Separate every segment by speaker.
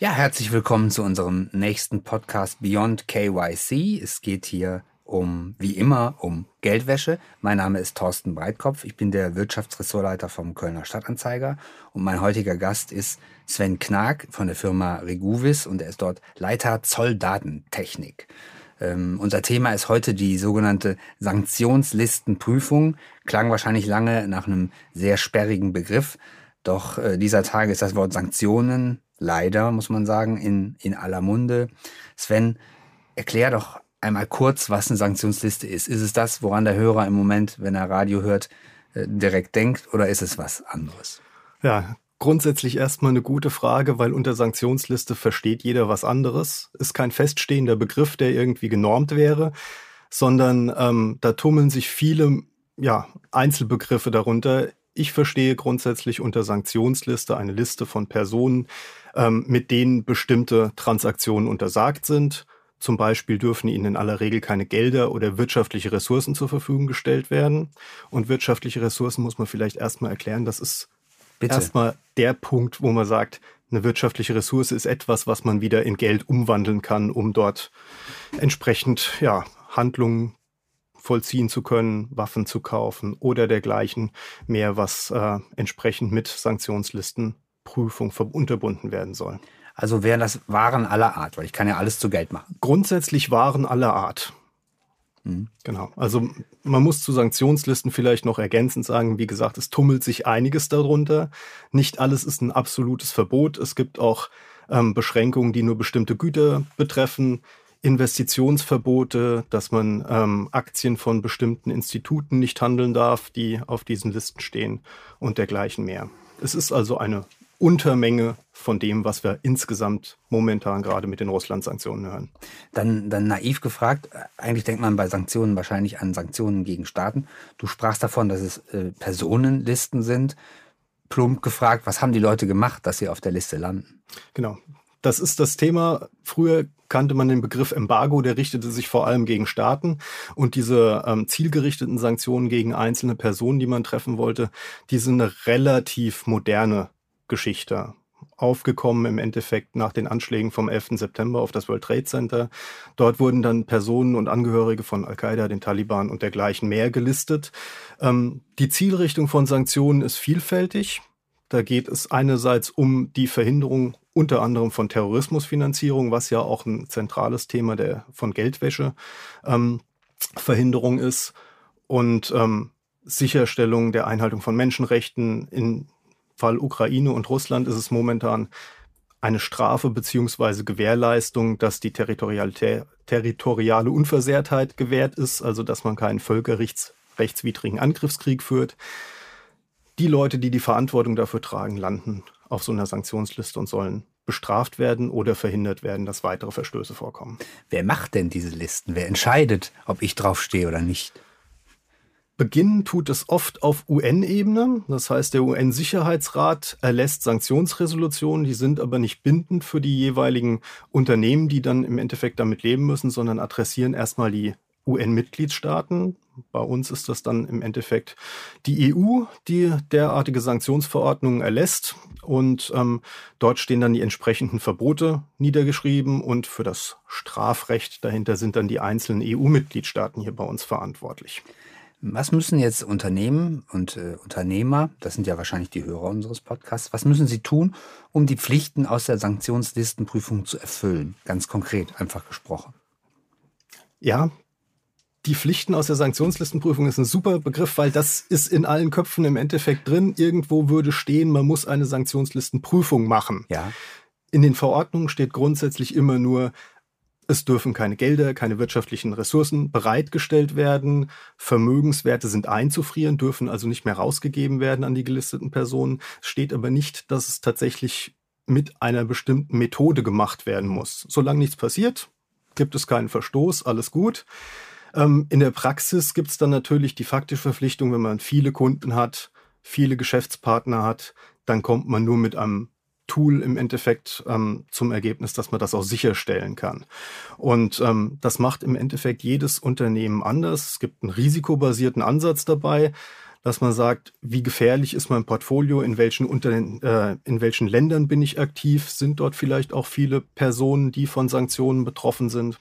Speaker 1: Ja, herzlich willkommen zu unserem nächsten Podcast Beyond KYC. Es geht hier um, wie immer, um Geldwäsche. Mein Name ist Thorsten Breitkopf. Ich bin der Wirtschaftsressortleiter vom Kölner Stadtanzeiger. Und mein heutiger Gast ist Sven Knag von der Firma Reguvis und er ist dort Leiter Zolldatentechnik. Ähm, unser Thema ist heute die sogenannte Sanktionslistenprüfung. Klang wahrscheinlich lange nach einem sehr sperrigen Begriff. Doch äh, dieser Tage ist das Wort Sanktionen leider, muss man sagen, in, in aller Munde. Sven, erklär doch einmal kurz, was eine Sanktionsliste ist. Ist es das, woran der Hörer im Moment, wenn er Radio hört, äh, direkt denkt oder ist es was anderes?
Speaker 2: Ja, grundsätzlich erstmal eine gute Frage, weil unter Sanktionsliste versteht jeder was anderes. Ist kein feststehender Begriff, der irgendwie genormt wäre, sondern ähm, da tummeln sich viele ja, Einzelbegriffe darunter. Ich verstehe grundsätzlich unter Sanktionsliste eine Liste von Personen, ähm, mit denen bestimmte Transaktionen untersagt sind. Zum Beispiel dürfen ihnen in aller Regel keine Gelder oder wirtschaftliche Ressourcen zur Verfügung gestellt werden. Und wirtschaftliche Ressourcen muss man vielleicht erstmal erklären. Das ist Bitte. erstmal der Punkt, wo man sagt, eine wirtschaftliche Ressource ist etwas, was man wieder in Geld umwandeln kann, um dort entsprechend ja, Handlungen vollziehen zu können, Waffen zu kaufen oder dergleichen mehr, was äh, entsprechend mit Sanktionslisten Prüfung unterbunden werden soll.
Speaker 1: Also wären das Waren aller Art, weil ich kann ja alles zu Geld machen.
Speaker 2: Grundsätzlich Waren aller Art. Mhm. Genau. Also man muss zu Sanktionslisten vielleicht noch ergänzend sagen, wie gesagt, es tummelt sich einiges darunter. Nicht alles ist ein absolutes Verbot. Es gibt auch ähm, Beschränkungen, die nur bestimmte Güter betreffen. Investitionsverbote, dass man ähm, Aktien von bestimmten Instituten nicht handeln darf, die auf diesen Listen stehen und dergleichen mehr. Es ist also eine Untermenge von dem, was wir insgesamt momentan gerade mit den Russland-Sanktionen hören.
Speaker 1: Dann, dann naiv gefragt, eigentlich denkt man bei Sanktionen wahrscheinlich an Sanktionen gegen Staaten. Du sprachst davon, dass es äh, Personenlisten sind. Plump gefragt, was haben die Leute gemacht, dass sie auf der Liste landen?
Speaker 2: Genau. Das ist das Thema. Früher kannte man den Begriff Embargo, der richtete sich vor allem gegen Staaten. Und diese ähm, zielgerichteten Sanktionen gegen einzelne Personen, die man treffen wollte, die sind eine relativ moderne Geschichte aufgekommen im Endeffekt nach den Anschlägen vom 11. September auf das World Trade Center. Dort wurden dann Personen und Angehörige von Al-Qaida, den Taliban und dergleichen mehr gelistet. Ähm, die Zielrichtung von Sanktionen ist vielfältig. Da geht es einerseits um die Verhinderung unter anderem von Terrorismusfinanzierung, was ja auch ein zentrales Thema der, von Geldwäsche ähm, ist und ähm, Sicherstellung der Einhaltung von Menschenrechten in Fall Ukraine und Russland ist es momentan eine Strafe beziehungsweise Gewährleistung, dass die territoriale Unversehrtheit gewährt ist, also dass man keinen völkerrechtswidrigen Angriffskrieg führt. Die Leute, die die Verantwortung dafür tragen, landen auf so einer Sanktionsliste und sollen bestraft werden oder verhindert werden, dass weitere Verstöße vorkommen.
Speaker 1: Wer macht denn diese Listen? Wer entscheidet, ob ich draufstehe oder nicht?
Speaker 2: Beginnen tut es oft auf UN-Ebene. Das heißt, der UN-Sicherheitsrat erlässt Sanktionsresolutionen, die sind aber nicht bindend für die jeweiligen Unternehmen, die dann im Endeffekt damit leben müssen, sondern adressieren erstmal die UN-Mitgliedstaaten. Bei uns ist das dann im Endeffekt die EU, die derartige Sanktionsverordnungen erlässt. Und ähm, dort stehen dann die entsprechenden Verbote niedergeschrieben. Und für das Strafrecht dahinter sind dann die einzelnen EU-Mitgliedstaaten hier bei uns verantwortlich.
Speaker 1: Was müssen jetzt Unternehmen und äh, Unternehmer, das sind ja wahrscheinlich die Hörer unseres Podcasts, was müssen sie tun, um die Pflichten aus der Sanktionslistenprüfung zu erfüllen? Ganz konkret, einfach gesprochen.
Speaker 2: Ja, die Pflichten aus der Sanktionslistenprüfung ist ein super Begriff, weil das ist in allen Köpfen im Endeffekt drin. Irgendwo würde stehen, man muss eine Sanktionslistenprüfung machen.
Speaker 1: Ja.
Speaker 2: In den Verordnungen steht grundsätzlich immer nur, es dürfen keine Gelder, keine wirtschaftlichen Ressourcen bereitgestellt werden. Vermögenswerte sind einzufrieren, dürfen also nicht mehr rausgegeben werden an die gelisteten Personen. Es steht aber nicht, dass es tatsächlich mit einer bestimmten Methode gemacht werden muss. Solange nichts passiert, gibt es keinen Verstoß, alles gut. Ähm, in der Praxis gibt es dann natürlich die faktische Verpflichtung, wenn man viele Kunden hat, viele Geschäftspartner hat, dann kommt man nur mit einem Tool im Endeffekt ähm, zum Ergebnis, dass man das auch sicherstellen kann. Und ähm, das macht im Endeffekt jedes Unternehmen anders. Es gibt einen risikobasierten Ansatz dabei. dass man sagt, wie gefährlich ist mein Portfolio, in welchen, Unter äh, in welchen Ländern bin ich aktiv, sind dort vielleicht auch viele Personen, die von Sanktionen betroffen sind.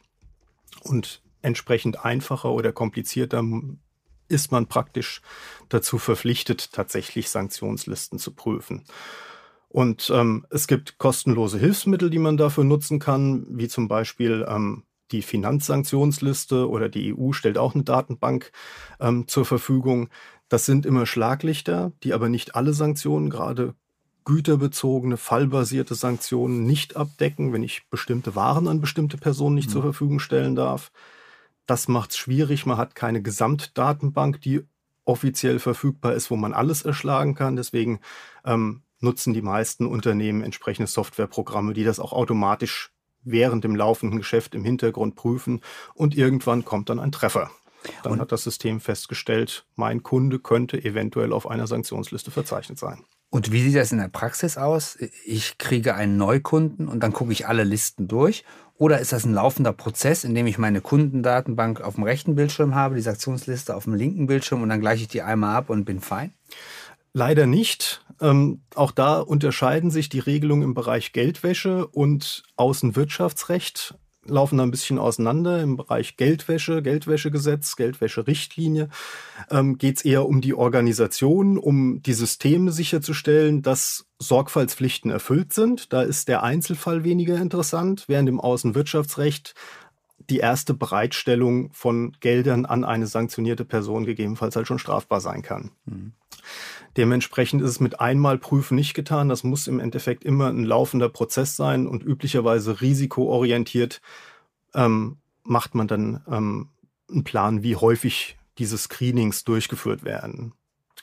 Speaker 2: Und entsprechend einfacher oder komplizierter ist man praktisch dazu verpflichtet, tatsächlich Sanktionslisten zu prüfen. Und ähm, es gibt kostenlose Hilfsmittel, die man dafür nutzen kann, wie zum Beispiel ähm, die Finanzsanktionsliste oder die EU stellt auch eine Datenbank ähm, zur Verfügung. Das sind immer Schlaglichter, die aber nicht alle Sanktionen, gerade güterbezogene, fallbasierte Sanktionen nicht abdecken, wenn ich bestimmte Waren an bestimmte Personen nicht mhm. zur Verfügung stellen darf. Das macht es schwierig. Man hat keine Gesamtdatenbank, die offiziell verfügbar ist, wo man alles erschlagen kann. Deswegen ähm, nutzen die meisten Unternehmen entsprechende Softwareprogramme, die das auch automatisch während dem laufenden Geschäft im Hintergrund prüfen und irgendwann kommt dann ein Treffer. Dann und hat das System festgestellt, mein Kunde könnte eventuell auf einer Sanktionsliste verzeichnet sein.
Speaker 1: Und wie sieht das in der Praxis aus? Ich kriege einen Neukunden und dann gucke ich alle Listen durch. Oder ist das ein laufender Prozess, in dem ich meine Kundendatenbank auf dem rechten Bildschirm habe, die Sanktionsliste auf dem linken Bildschirm und dann gleiche ich die einmal ab und bin fein?
Speaker 2: Leider nicht. Ähm, auch da unterscheiden sich die Regelungen im Bereich Geldwäsche und Außenwirtschaftsrecht laufen da ein bisschen auseinander. Im Bereich Geldwäsche, Geldwäschegesetz, Geldwäscherichtlinie ähm, geht es eher um die Organisation, um die Systeme sicherzustellen, dass Sorgfaltspflichten erfüllt sind. Da ist der Einzelfall weniger interessant, während im Außenwirtschaftsrecht die erste Bereitstellung von Geldern an eine sanktionierte Person gegebenenfalls halt schon strafbar sein kann. Mhm. Dementsprechend ist es mit einmal prüfen nicht getan. Das muss im Endeffekt immer ein laufender Prozess sein und üblicherweise risikoorientiert ähm, macht man dann ähm, einen Plan, wie häufig diese Screenings durchgeführt werden.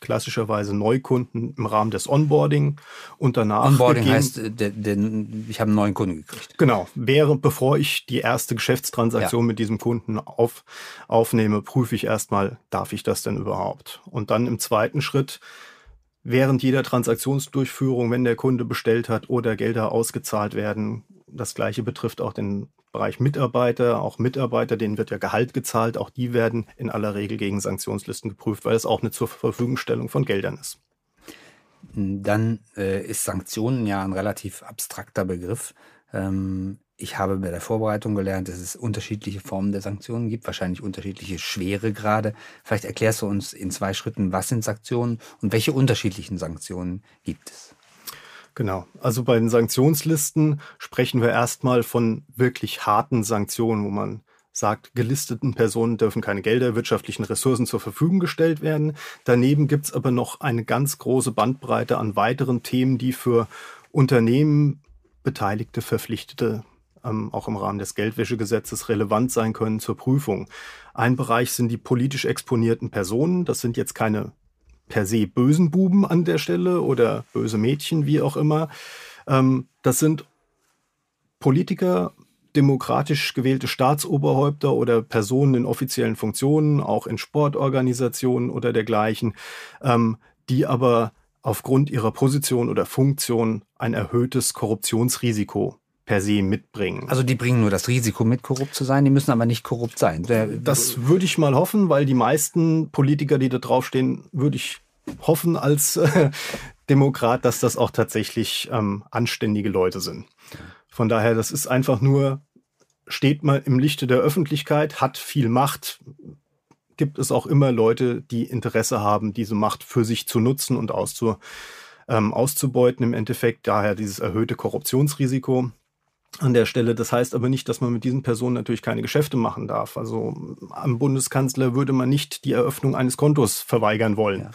Speaker 2: Klassischerweise Neukunden im Rahmen des Onboarding und danach.
Speaker 1: Onboarding heißt, äh, der, der, ich habe einen neuen Kunden gekriegt.
Speaker 2: Genau. Wäre, bevor ich die erste Geschäftstransaktion ja. mit diesem Kunden auf, aufnehme, prüfe ich erstmal, darf ich das denn überhaupt? Und dann im zweiten Schritt während jeder Transaktionsdurchführung, wenn der Kunde bestellt hat oder Gelder ausgezahlt werden. Das gleiche betrifft auch den Bereich Mitarbeiter, auch Mitarbeiter, denen wird ja Gehalt gezahlt, auch die werden in aller Regel gegen Sanktionslisten geprüft, weil es auch eine zur Verfügungstellung von Geldern ist.
Speaker 1: Dann äh, ist Sanktionen ja ein relativ abstrakter Begriff. Ähm, ich habe bei der Vorbereitung gelernt, dass es unterschiedliche Formen der Sanktionen gibt, wahrscheinlich unterschiedliche Schweregrade. Vielleicht erklärst du uns in zwei Schritten, was sind Sanktionen und welche unterschiedlichen Sanktionen gibt es?
Speaker 2: Genau. Also bei den Sanktionslisten sprechen wir erstmal von wirklich harten Sanktionen, wo man sagt, gelisteten Personen dürfen keine Gelder, wirtschaftlichen Ressourcen zur Verfügung gestellt werden. Daneben gibt es aber noch eine ganz große Bandbreite an weiteren Themen, die für Unternehmen, Beteiligte, Verpflichtete ähm, auch im Rahmen des Geldwäschegesetzes relevant sein können zur Prüfung. Ein Bereich sind die politisch exponierten Personen. Das sind jetzt keine per se bösen Buben an der Stelle oder böse Mädchen, wie auch immer. Ähm, das sind Politiker, demokratisch gewählte Staatsoberhäupter oder Personen in offiziellen Funktionen, auch in Sportorganisationen oder dergleichen, ähm, die aber aufgrund ihrer Position oder Funktion ein erhöhtes Korruptionsrisiko per se mitbringen.
Speaker 1: Also die bringen nur das Risiko mit, korrupt zu sein, die müssen aber nicht korrupt sein.
Speaker 2: Der, das würde ich mal hoffen, weil die meisten Politiker, die da draufstehen, würde ich hoffen als äh, Demokrat, dass das auch tatsächlich ähm, anständige Leute sind. Von daher, das ist einfach nur, steht mal im Lichte der Öffentlichkeit, hat viel Macht, gibt es auch immer Leute, die Interesse haben, diese Macht für sich zu nutzen und auszu, ähm, auszubeuten im Endeffekt. Daher dieses erhöhte Korruptionsrisiko an der Stelle. Das heißt aber nicht, dass man mit diesen Personen natürlich keine Geschäfte machen darf. Also am Bundeskanzler würde man nicht die Eröffnung eines Kontos verweigern wollen. Ja.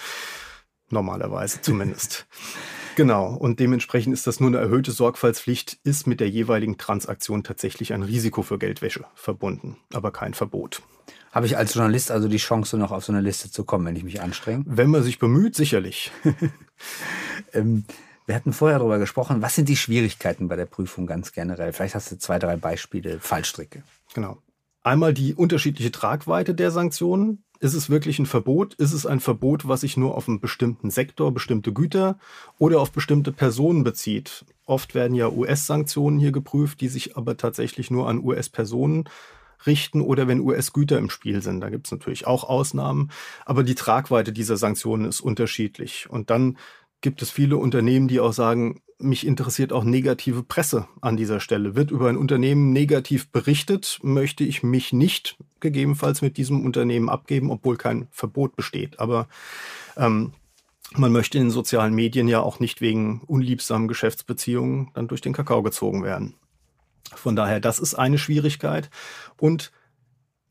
Speaker 2: Normalerweise zumindest. genau. Und dementsprechend ist das nur eine erhöhte Sorgfaltspflicht, ist mit der jeweiligen Transaktion tatsächlich ein Risiko für Geldwäsche verbunden, aber kein Verbot.
Speaker 1: Habe ich als Journalist also die Chance, noch auf so eine Liste zu kommen, wenn ich mich anstrenge?
Speaker 2: Wenn man sich bemüht, sicherlich.
Speaker 1: ähm, wir hatten vorher darüber gesprochen, was sind die Schwierigkeiten bei der Prüfung ganz generell? Vielleicht hast du zwei, drei Beispiele, Fallstricke.
Speaker 2: Genau. Einmal die unterschiedliche Tragweite der Sanktionen. Ist es wirklich ein Verbot? Ist es ein Verbot, was sich nur auf einen bestimmten Sektor, bestimmte Güter oder auf bestimmte Personen bezieht? Oft werden ja US-Sanktionen hier geprüft, die sich aber tatsächlich nur an US-Personen richten oder wenn US-Güter im Spiel sind. Da gibt es natürlich auch Ausnahmen, aber die Tragweite dieser Sanktionen ist unterschiedlich. Und dann gibt es viele Unternehmen, die auch sagen, mich interessiert auch negative Presse an dieser Stelle. Wird über ein Unternehmen negativ berichtet, möchte ich mich nicht gegebenenfalls mit diesem Unternehmen abgeben, obwohl kein Verbot besteht. Aber ähm, man möchte in den sozialen Medien ja auch nicht wegen unliebsamen Geschäftsbeziehungen dann durch den Kakao gezogen werden. Von daher, das ist eine Schwierigkeit. Und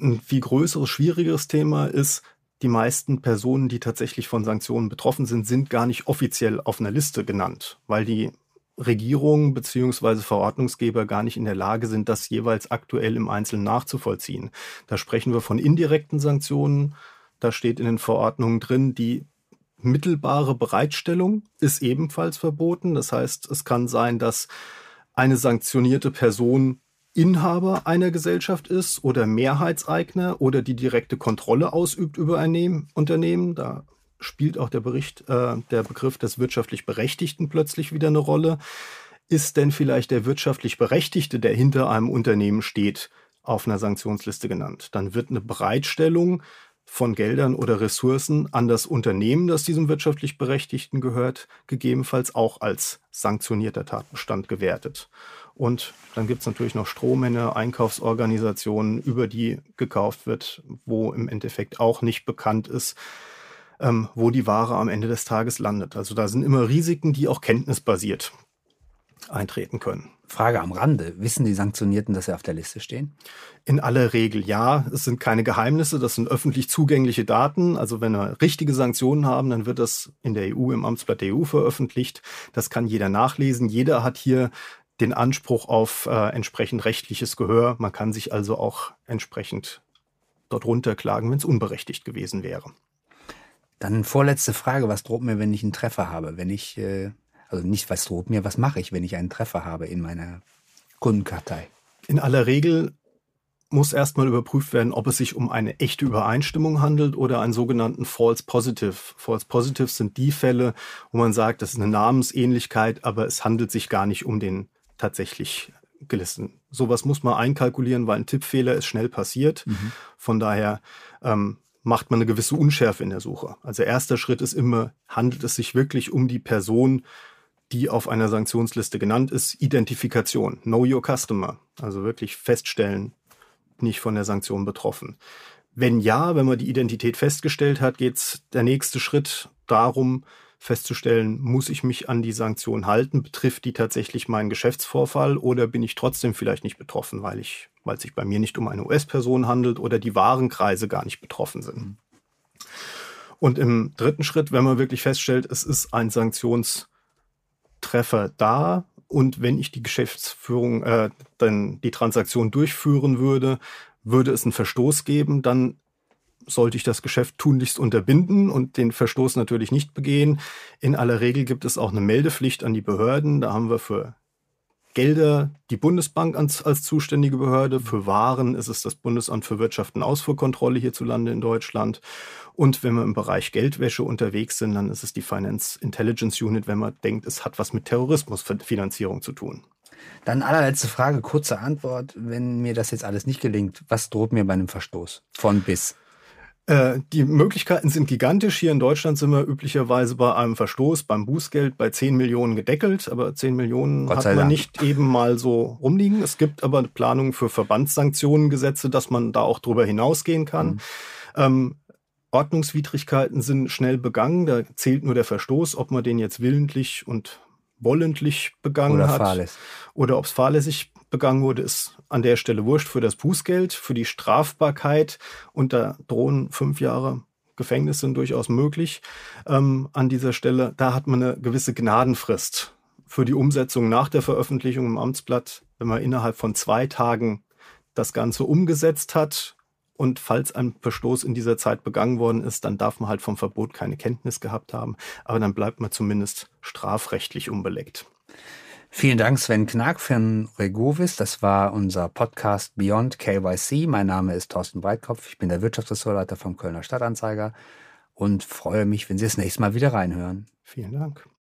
Speaker 2: ein viel größeres, schwierigeres Thema ist, die meisten Personen, die tatsächlich von Sanktionen betroffen sind, sind gar nicht offiziell auf einer Liste genannt, weil die Regierung beziehungsweise Verordnungsgeber gar nicht in der Lage sind, das jeweils aktuell im Einzelnen nachzuvollziehen. Da sprechen wir von indirekten Sanktionen. Da steht in den Verordnungen drin, die mittelbare Bereitstellung ist ebenfalls verboten. Das heißt, es kann sein, dass eine sanktionierte Person Inhaber einer Gesellschaft ist oder Mehrheitseigner oder die direkte Kontrolle ausübt über ein Unternehmen. Da spielt auch der Bericht, äh, der Begriff des wirtschaftlich Berechtigten plötzlich wieder eine Rolle. Ist denn vielleicht der wirtschaftlich Berechtigte, der hinter einem Unternehmen steht, auf einer Sanktionsliste genannt? Dann wird eine Bereitstellung von Geldern oder Ressourcen an das Unternehmen, das diesem wirtschaftlich Berechtigten gehört, gegebenenfalls auch als sanktionierter Tatbestand gewertet. Und dann gibt es natürlich noch Strohmänner, Einkaufsorganisationen, über die gekauft wird, wo im Endeffekt auch nicht bekannt ist, ähm, wo die Ware am Ende des Tages landet. Also da sind immer Risiken, die auch kenntnisbasiert eintreten können.
Speaker 1: Frage am Rande. Wissen die Sanktionierten, dass sie auf der Liste stehen?
Speaker 2: In aller Regel ja. Es sind keine Geheimnisse, das sind öffentlich zugängliche Daten. Also wenn wir richtige Sanktionen haben, dann wird das in der EU im Amtsblatt der EU veröffentlicht. Das kann jeder nachlesen. Jeder hat hier den Anspruch auf äh, entsprechend rechtliches Gehör. Man kann sich also auch entsprechend dort runterklagen, wenn es unberechtigt gewesen wäre.
Speaker 1: Dann vorletzte Frage, was droht mir, wenn ich einen Treffer habe? Wenn ich, äh, also nicht was droht mir, was mache ich, wenn ich einen Treffer habe in meiner Kundenkartei?
Speaker 2: In aller Regel muss erstmal überprüft werden, ob es sich um eine echte Übereinstimmung handelt oder einen sogenannten False Positive. False Positives sind die Fälle, wo man sagt, das ist eine Namensähnlichkeit, aber es handelt sich gar nicht um den tatsächlich gelisteten. Sowas muss man einkalkulieren, weil ein Tippfehler ist schnell passiert. Mhm. Von daher ähm, macht man eine gewisse Unschärfe in der Suche. Also erster Schritt ist immer, handelt es sich wirklich um die Person, die auf einer Sanktionsliste genannt ist, Identifikation, Know Your Customer. Also wirklich feststellen, nicht von der Sanktion betroffen. Wenn ja, wenn man die Identität festgestellt hat, geht es der nächste Schritt darum, festzustellen, muss ich mich an die Sanktion halten? Betrifft die tatsächlich meinen Geschäftsvorfall oder bin ich trotzdem vielleicht nicht betroffen, weil ich, weil es sich bei mir nicht um eine US-Person handelt oder die Warenkreise gar nicht betroffen sind? Und im dritten Schritt, wenn man wirklich feststellt, es ist ein Sanktionstreffer da und wenn ich die Geschäftsführung, äh, dann die Transaktion durchführen würde, würde es einen Verstoß geben, dann sollte ich das Geschäft tunlichst unterbinden und den Verstoß natürlich nicht begehen. In aller Regel gibt es auch eine Meldepflicht an die Behörden. Da haben wir für Gelder die Bundesbank als, als zuständige Behörde. Für Waren ist es das Bundesamt für Wirtschaft und Ausfuhrkontrolle hierzulande in Deutschland. Und wenn wir im Bereich Geldwäsche unterwegs sind, dann ist es die Finance Intelligence Unit, wenn man denkt, es hat was mit Terrorismusfinanzierung zu tun.
Speaker 1: Dann allerletzte Frage, kurze Antwort. Wenn mir das jetzt alles nicht gelingt, was droht mir bei einem Verstoß? Von bis.
Speaker 2: Äh, die Möglichkeiten sind gigantisch. Hier in Deutschland sind wir üblicherweise bei einem Verstoß, beim Bußgeld bei 10 Millionen gedeckelt, aber 10 Millionen Gott hat man Dank. nicht eben mal so rumliegen. Es gibt aber Planungen für Verbandssanktionengesetze, dass man da auch drüber hinausgehen kann. Mhm. Ähm, Ordnungswidrigkeiten sind schnell begangen, da zählt nur der Verstoß, ob man den jetzt willentlich und wollentlich begangen oder hat fahrlässig. oder ob es fahrlässig begangen wurde, ist an der Stelle wurscht für das Bußgeld, für die Strafbarkeit und da drohen fünf Jahre Gefängnis sind durchaus möglich ähm, an dieser Stelle. Da hat man eine gewisse Gnadenfrist für die Umsetzung nach der Veröffentlichung im Amtsblatt, wenn man innerhalb von zwei Tagen das Ganze umgesetzt hat und falls ein Verstoß in dieser Zeit begangen worden ist, dann darf man halt vom Verbot keine Kenntnis gehabt haben, aber dann bleibt man zumindest strafrechtlich unbeleckt.
Speaker 1: Vielen Dank, Sven Knack von Regovis. Das war unser Podcast Beyond KYC. Mein Name ist Thorsten Breitkopf. Ich bin der Wirtschaftsressortleiter vom Kölner Stadtanzeiger und freue mich, wenn Sie das nächste Mal wieder reinhören.
Speaker 2: Vielen Dank.